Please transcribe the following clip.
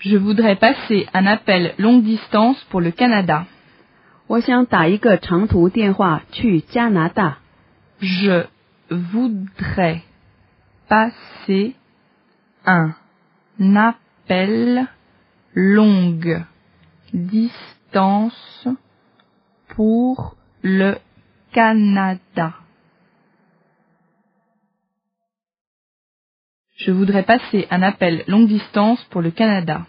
Je voudrais passer un appel longue distance pour le Canada. Je voudrais passer un appel longue distance pour le Canada. Je voudrais passer un appel longue distance pour le Canada.